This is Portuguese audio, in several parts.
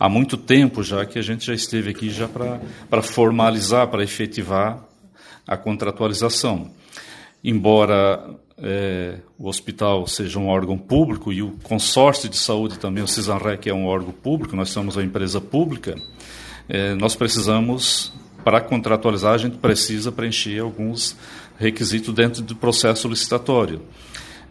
há muito tempo já que a gente já esteve aqui já para formalizar, para efetivar a contratualização. Embora é, o hospital seja um órgão público e o consórcio de saúde também, o CISANREC é um órgão público, nós somos uma empresa pública, é, nós precisamos, para contratualizar, a gente precisa preencher alguns requisitos dentro do processo licitatório.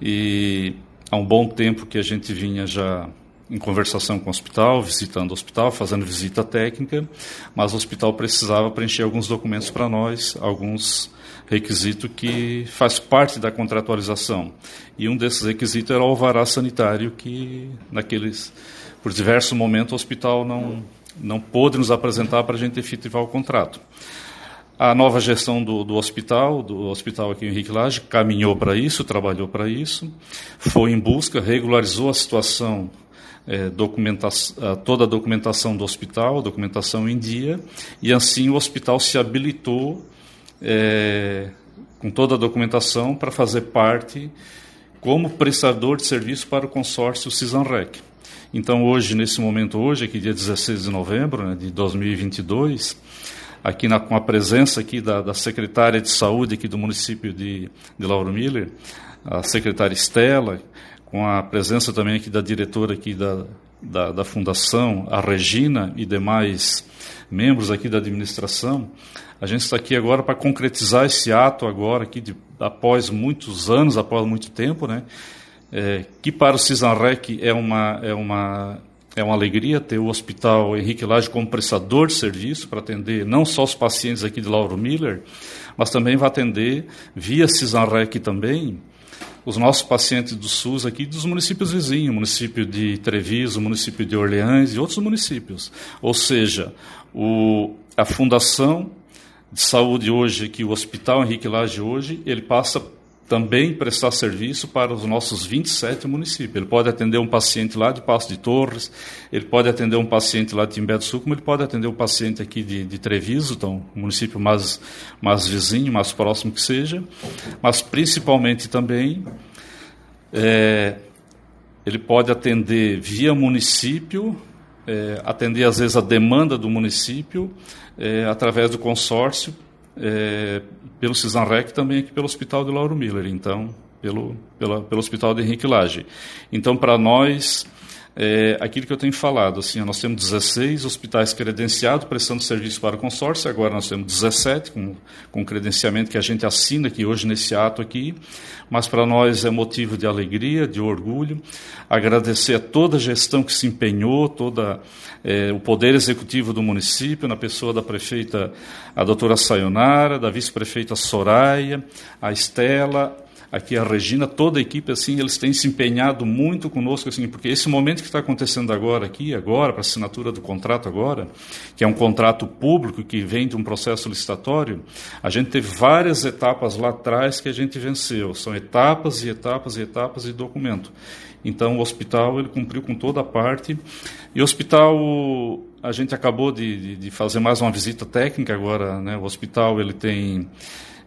E há um bom tempo que a gente vinha já em conversação com o hospital, visitando o hospital, fazendo visita técnica, mas o hospital precisava preencher alguns documentos para nós, alguns requisitos que faz parte da contratualização. E um desses requisitos era o alvará sanitário que naqueles por diversos momentos o hospital não não pôde nos apresentar para a gente efetivar o contrato. A nova gestão do, do, hospital, do hospital aqui em Henrique Lage, caminhou para isso, trabalhou para isso, foi em busca, regularizou a situação é, toda a documentação do hospital, documentação em dia, e assim o hospital se habilitou é, com toda a documentação para fazer parte como prestador de serviço para o consórcio Cisanrec. Então hoje, nesse momento hoje, aqui dia 16 de novembro né, de 2022, aqui na, com a presença aqui da, da, secretária de saúde aqui do município de, de Lauro Miller, a secretária Estela, com a presença também aqui da diretora aqui da, da, da fundação, a Regina e demais membros aqui da administração, a gente está aqui agora para concretizar esse ato agora aqui de, após muitos anos, após muito tempo, né? É, que para o Cisanrec é uma é uma é uma alegria ter o Hospital Henrique Lage como prestador de serviço para atender não só os pacientes aqui de Lauro Miller, mas também vai atender via Cisanrec também os nossos pacientes do SUS aqui dos municípios vizinhos, município de Treviso, município de Orleans e outros municípios. Ou seja, o, a Fundação de Saúde hoje, aqui o Hospital Henrique Lage hoje, ele passa também prestar serviço para os nossos 27 municípios. Ele pode atender um paciente lá de Passo de Torres, ele pode atender um paciente lá de Timbé do Sul, como ele pode atender um paciente aqui de, de Treviso, então, um município mais, mais vizinho, mais próximo que seja, mas principalmente também é, ele pode atender via município, é, atender às vezes a demanda do município, é, através do consórcio, é, pelo Cisanrec também aqui pelo Hospital de Lauro Miller, então, pelo, pela, pelo Hospital de Henrique Lage. Então, para nós, é, aquilo que eu tenho falado, assim, nós temos 16 hospitais credenciados prestando serviço para o consórcio, agora nós temos 17 com, com credenciamento que a gente assina aqui hoje nesse ato aqui, mas para nós é motivo de alegria, de orgulho, agradecer a toda a gestão que se empenhou, toda é, o poder executivo do município, na pessoa da prefeita, a doutora Sayonara, da vice-prefeita Soraya, a Estela, aqui a Regina, toda a equipe, assim, eles têm se empenhado muito conosco, assim, porque esse momento que está acontecendo agora aqui, agora, para a assinatura do contrato agora, que é um contrato público que vem de um processo licitatório, a gente teve várias etapas lá atrás que a gente venceu. São etapas e etapas e etapas de documento. Então, o hospital ele cumpriu com toda a parte. E o hospital, a gente acabou de, de, de fazer mais uma visita técnica agora. Né? O hospital ele tem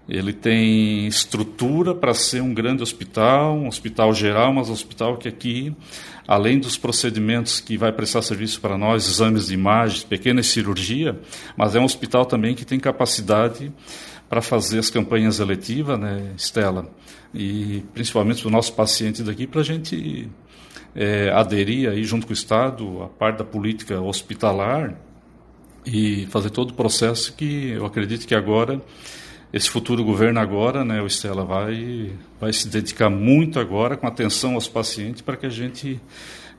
ele tem estrutura para ser um grande hospital, um hospital geral, mas um hospital que aqui, além dos procedimentos que vai prestar serviço para nós, exames de imagens, pequena cirurgia, mas é um hospital também que tem capacidade para fazer as campanhas eletivas, né, Estela? E principalmente para os nossos pacientes daqui, para a gente é, aderir aí junto com o Estado, a parte da política hospitalar e fazer todo o processo que eu acredito que agora esse futuro governo agora, né, o Estela vai vai se dedicar muito agora com atenção aos pacientes para que a gente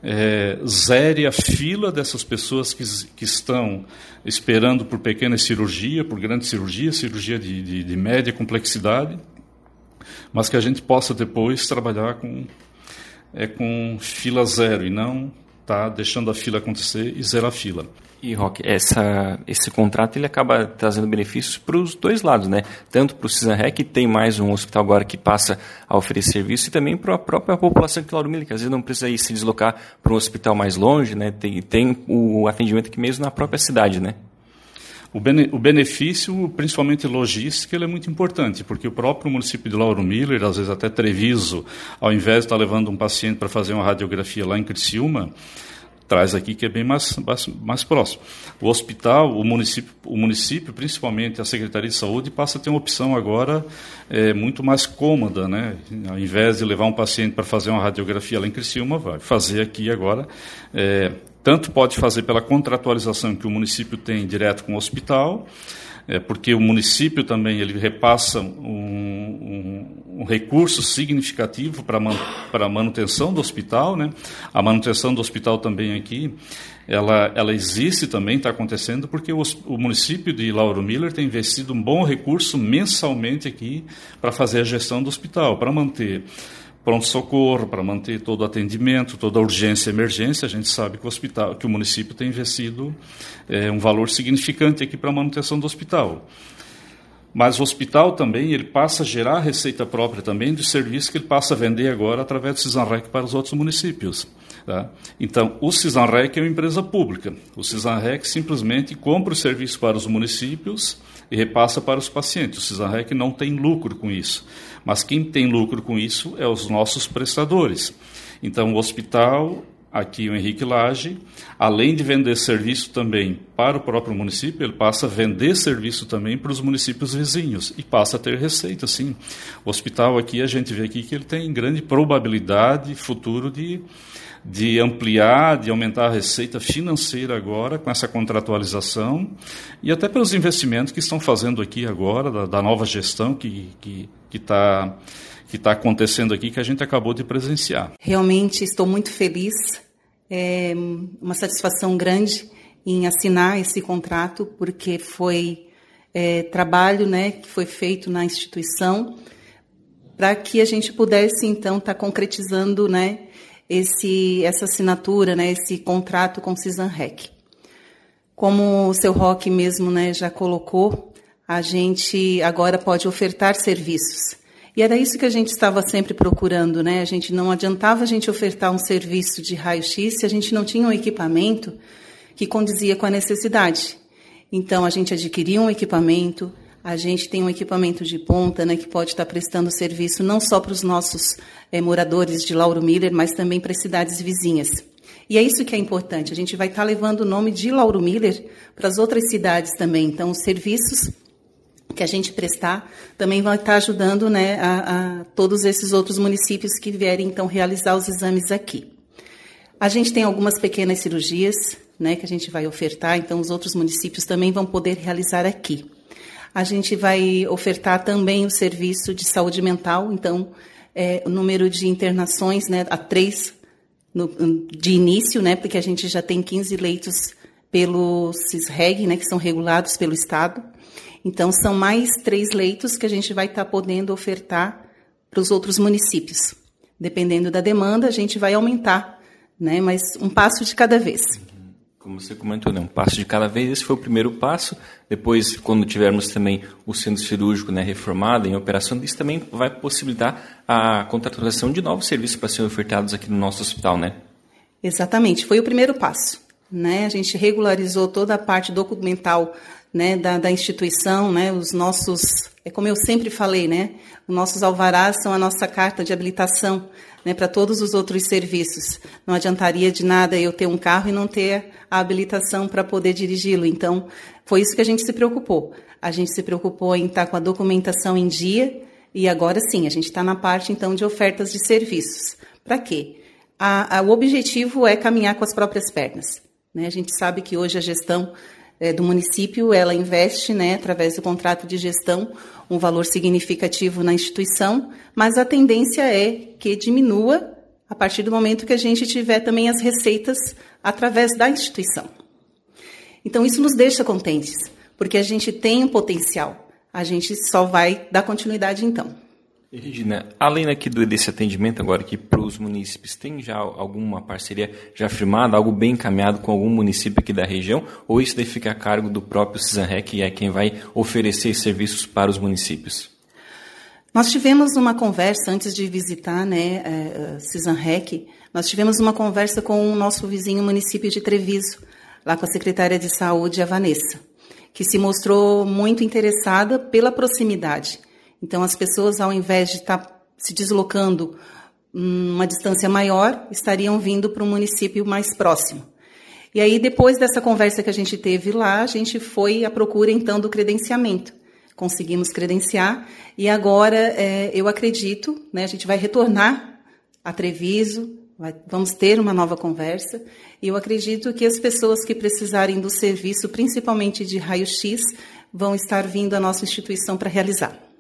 é, zere a fila dessas pessoas que, que estão esperando por pequena cirurgia, por grande cirurgia, cirurgia de, de, de média complexidade, mas que a gente possa depois trabalhar com é com fila zero e não tá deixando a fila acontecer e zerar a fila. E, Rock, essa, esse contrato ele acaba trazendo benefícios para os dois lados, né? Tanto para o CISANREC, que tem mais um hospital agora que passa a oferecer serviço, e também para a própria população de Lauro Miller, que às vezes não precisa ir se deslocar para um hospital mais longe, né? Tem, tem o atendimento aqui mesmo na própria cidade, né? O, bene, o benefício, principalmente logístico, ele é muito importante, porque o próprio município de Lauro Miller, às vezes até Treviso, ao invés de estar levando um paciente para fazer uma radiografia lá em Criciúma, traz aqui que é bem mais, mais, mais, próximo. O hospital, o município, o município, principalmente a Secretaria de Saúde, passa a ter uma opção agora é, muito mais cômoda, né? Ao invés de levar um paciente para fazer uma radiografia lá em Criciúma, vai fazer aqui agora. É, tanto pode fazer pela contratualização que o município tem direto com o hospital, é, porque o município também ele repassa um, um, um recurso significativo para man, a manutenção do hospital. Né? A manutenção do hospital também aqui, ela, ela existe também, está acontecendo, porque o, o, município de Lauro Miller tem investido um bom recurso mensalmente aqui para fazer a gestão do hospital, para manter pronto-socorro, para manter todo o atendimento, toda a urgência e emergência. A gente sabe que o hospital, que o município tem investido é, um valor significante aqui para a manutenção do hospital. Mas o hospital também ele passa a gerar receita própria também do serviço que ele passa a vender agora através do Cisanrec para os outros municípios. Tá? Então, o Cisanrec é uma empresa pública. O Cisanrec simplesmente compra o serviço para os municípios e repassa para os pacientes. O Cisanrec não tem lucro com isso. Mas quem tem lucro com isso é os nossos prestadores. Então, o hospital, aqui o Henrique Lage, além de vender serviço também para o próprio município, ele passa a vender serviço também para os municípios vizinhos e passa a ter receita, sim. O hospital aqui, a gente vê aqui que ele tem grande probabilidade futuro de de ampliar, de aumentar a receita financeira agora com essa contratualização e até pelos investimentos que estão fazendo aqui agora, da, da nova gestão que está que, que tá, que tá acontecendo aqui, que a gente acabou de presenciar. Realmente estou muito feliz, é uma satisfação grande em assinar esse contrato, porque foi é, trabalho né, que foi feito na instituição para que a gente pudesse, então, estar tá concretizando né, esse, essa assinatura, né, esse contrato com o Rec. Como o seu Rock mesmo né, já colocou, a gente agora pode ofertar serviços. E era isso que a gente estava sempre procurando, né? A gente não adiantava a gente ofertar um serviço de raio-x se a gente não tinha um equipamento que condizia com a necessidade. Então a gente adquiria um equipamento, a gente tem um equipamento de ponta né, que pode estar prestando serviço não só para os nossos é, moradores de Lauro Miller, mas também para as cidades vizinhas. E é isso que é importante. A gente vai estar levando o nome de Lauro Miller para as outras cidades também. Então, os serviços que a gente prestar também vai estar ajudando né, a, a todos esses outros municípios que vierem então realizar os exames aqui. A gente tem algumas pequenas cirurgias né, que a gente vai ofertar, então os outros municípios também vão poder realizar aqui. A gente vai ofertar também o serviço de saúde mental, então, é, o número de internações, né, a três no, de início, né, porque a gente já tem 15 leitos pelo CISREG, né, que são regulados pelo Estado. Então, são mais três leitos que a gente vai estar tá podendo ofertar para os outros municípios. Dependendo da demanda, a gente vai aumentar, né, mas um passo de cada vez como você comentou, né, um passo de cada vez. Esse foi o primeiro passo. Depois, quando tivermos também o centro cirúrgico né, reformado, em operação, isso também vai possibilitar a contratação de novos serviços para serem ofertados aqui no nosso hospital, né? Exatamente, foi o primeiro passo. Né? A gente regularizou toda a parte documental né, da, da instituição, né, os nossos, é como eu sempre falei, né, os nossos alvarás são a nossa carta de habilitação né, para todos os outros serviços. Não adiantaria de nada eu ter um carro e não ter a habilitação para poder dirigi-lo. Então, foi isso que a gente se preocupou. A gente se preocupou em estar com a documentação em dia e agora sim, a gente está na parte então de ofertas de serviços. Para quê? A, a, o objetivo é caminhar com as próprias pernas. Né? A gente sabe que hoje a gestão é, do município ela investe, né, através do contrato de gestão, um valor significativo na instituição, mas a tendência é que diminua a partir do momento que a gente tiver também as receitas através da instituição. Então, isso nos deixa contentes, porque a gente tem um potencial. A gente só vai dar continuidade então. Regina, além aqui desse atendimento agora aqui para os munícipes, tem já alguma parceria já firmada, algo bem encaminhado com algum município aqui da região? Ou isso daí fica a cargo do próprio CISANREC e é quem vai oferecer serviços para os municípios? Nós tivemos uma conversa antes de visitar né, a CISANREC, nós tivemos uma conversa com o nosso vizinho município de Treviso, lá com a secretária de saúde, a Vanessa, que se mostrou muito interessada pela proximidade então, as pessoas, ao invés de estar se deslocando uma distância maior, estariam vindo para um município mais próximo. E aí, depois dessa conversa que a gente teve lá, a gente foi à procura, então, do credenciamento. Conseguimos credenciar e agora é, eu acredito, né, a gente vai retornar a Treviso, vai, vamos ter uma nova conversa e eu acredito que as pessoas que precisarem do serviço, principalmente de raio-x, vão estar vindo à nossa instituição para realizar.